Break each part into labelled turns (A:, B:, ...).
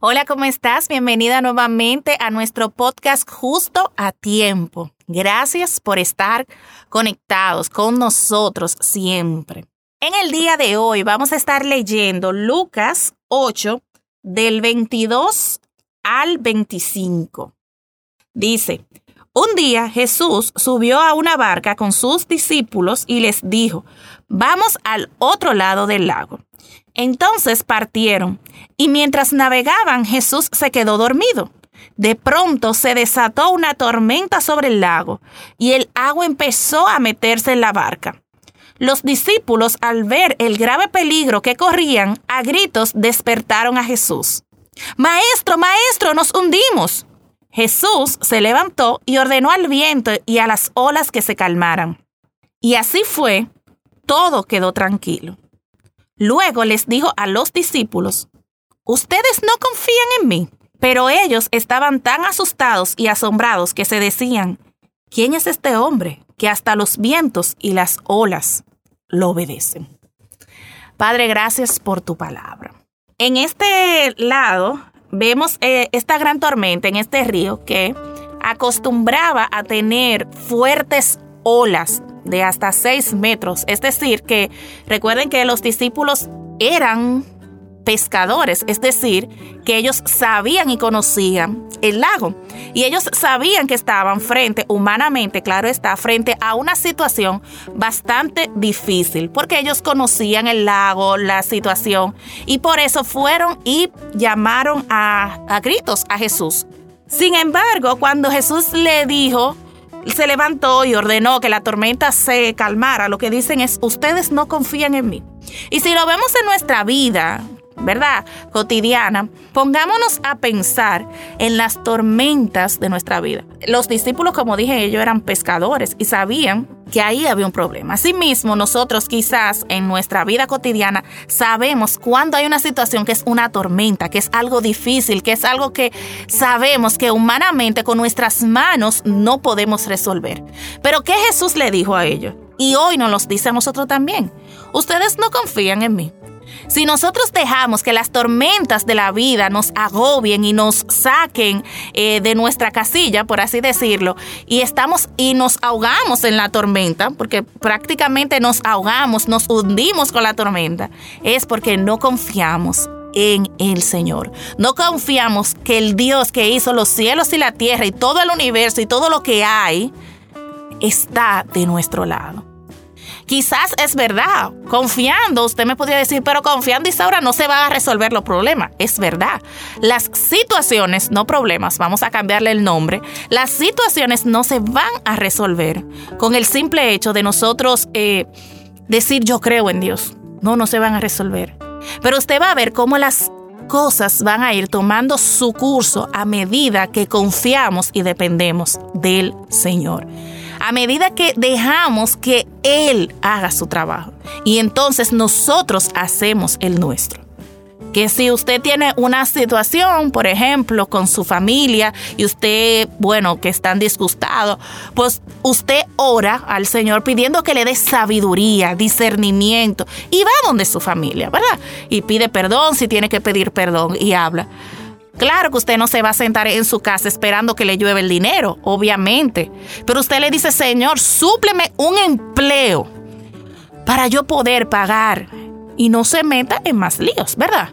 A: Hola, ¿cómo estás? Bienvenida nuevamente a nuestro podcast Justo a Tiempo. Gracias por estar conectados con nosotros siempre. En el día de hoy vamos a estar leyendo Lucas 8 del 22 al 25. Dice, un día Jesús subió a una barca con sus discípulos y les dijo, vamos al otro lado del lago. Entonces partieron, y mientras navegaban Jesús se quedó dormido. De pronto se desató una tormenta sobre el lago, y el agua empezó a meterse en la barca. Los discípulos, al ver el grave peligro que corrían, a gritos despertaron a Jesús. Maestro, maestro, nos hundimos. Jesús se levantó y ordenó al viento y a las olas que se calmaran. Y así fue, todo quedó tranquilo. Luego les dijo a los discípulos, Ustedes no confían en mí. Pero ellos estaban tan asustados y asombrados que se decían, ¿quién es este hombre que hasta los vientos y las olas lo obedecen? Padre, gracias por tu palabra. En este lado vemos eh, esta gran tormenta en este río que acostumbraba a tener fuertes olas de hasta seis metros. Es decir, que recuerden que los discípulos eran pescadores, es decir, que ellos sabían y conocían el lago y ellos sabían que estaban frente, humanamente, claro está, frente a una situación bastante difícil, porque ellos conocían el lago, la situación y por eso fueron y llamaron a, a gritos a Jesús. Sin embargo, cuando Jesús le dijo, se levantó y ordenó que la tormenta se calmara. Lo que dicen es, ustedes no confían en mí. Y si lo vemos en nuestra vida, ¿verdad? Cotidiana, pongámonos a pensar en las tormentas de nuestra vida. Los discípulos, como dije, ellos eran pescadores y sabían que ahí había un problema. Asimismo, nosotros quizás en nuestra vida cotidiana sabemos cuando hay una situación que es una tormenta, que es algo difícil, que es algo que sabemos que humanamente con nuestras manos no podemos resolver. Pero ¿qué Jesús le dijo a ellos? Y hoy nos los dice a nosotros también. Ustedes no confían en mí. Si nosotros dejamos que las tormentas de la vida nos agobien y nos saquen eh, de nuestra casilla, por así decirlo, y estamos y nos ahogamos en la tormenta, porque prácticamente nos ahogamos, nos hundimos con la tormenta, es porque no confiamos en el Señor. No confiamos que el Dios que hizo los cielos y la tierra y todo el universo y todo lo que hay está de nuestro lado. Quizás es verdad, confiando, usted me podría decir, pero confiando Isaura no se va a resolver los problemas. Es verdad. Las situaciones, no problemas, vamos a cambiarle el nombre, las situaciones no se van a resolver con el simple hecho de nosotros eh, decir yo creo en Dios. No, no se van a resolver. Pero usted va a ver cómo las cosas van a ir tomando su curso a medida que confiamos y dependemos del Señor a medida que dejamos que Él haga su trabajo. Y entonces nosotros hacemos el nuestro. Que si usted tiene una situación, por ejemplo, con su familia y usted, bueno, que están disgustados, pues usted ora al Señor pidiendo que le dé sabiduría, discernimiento y va donde su familia, ¿verdad? Y pide perdón si tiene que pedir perdón y habla. Claro que usted no se va a sentar en su casa esperando que le llueve el dinero, obviamente. Pero usted le dice, Señor, súpleme un empleo para yo poder pagar y no se meta en más líos, ¿verdad?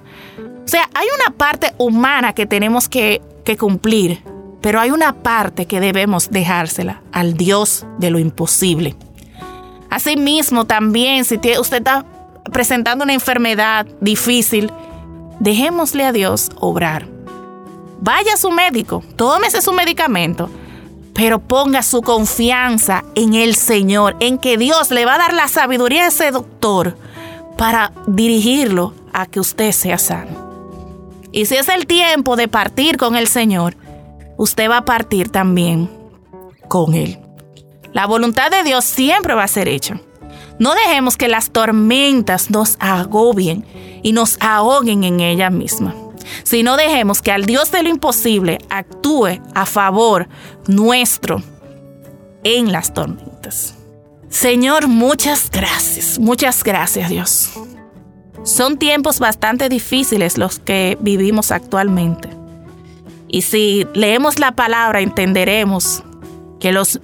A: O sea, hay una parte humana que tenemos que, que cumplir, pero hay una parte que debemos dejársela al Dios de lo imposible. Asimismo, también, si usted está presentando una enfermedad difícil, dejémosle a Dios obrar. Vaya a su médico, tómese su medicamento, pero ponga su confianza en el Señor, en que Dios le va a dar la sabiduría a ese doctor para dirigirlo a que usted sea sano. Y si es el tiempo de partir con el Señor, usted va a partir también con Él. La voluntad de Dios siempre va a ser hecha. No dejemos que las tormentas nos agobien y nos ahoguen en ella misma, sino dejemos que al Dios de lo imposible actúe a favor nuestro en las tormentas. Señor, muchas gracias, muchas gracias Dios. Son tiempos bastante difíciles los que vivimos actualmente. Y si leemos la palabra entenderemos que los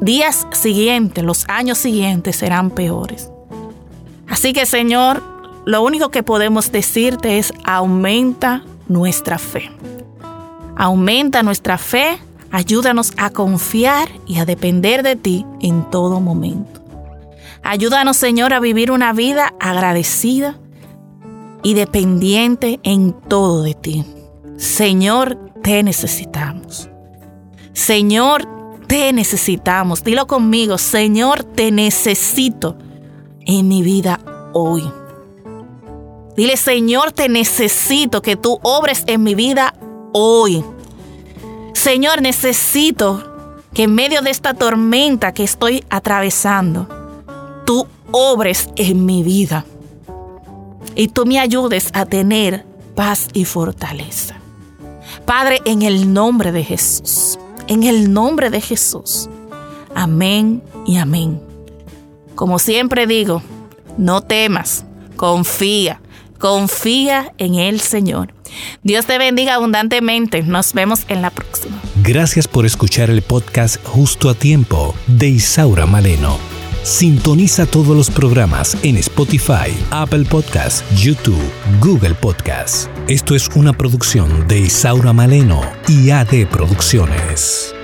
A: días siguientes, los años siguientes serán peores. Así que Señor, lo único que podemos decirte es aumenta nuestra fe. Aumenta nuestra fe, ayúdanos a confiar y a depender de ti en todo momento. Ayúdanos Señor a vivir una vida agradecida y dependiente en todo de ti. Señor, te necesitamos. Señor, te necesitamos. Dilo conmigo, Señor, te necesito en mi vida hoy. Dile, Señor, te necesito que tú obres en mi vida hoy. Señor, necesito que en medio de esta tormenta que estoy atravesando, tú obres en mi vida y tú me ayudes a tener paz y fortaleza. Padre, en el nombre de Jesús en el nombre de Jesús. Amén y amén. Como siempre digo, no temas, confía, confía en el Señor. Dios te bendiga abundantemente. Nos vemos en la próxima.
B: Gracias por escuchar el podcast Justo a Tiempo de Isaura Maleno. Sintoniza todos los programas en Spotify, Apple Podcasts, YouTube, Google Podcasts. Esto es una producción de Isaura Maleno y AD Producciones.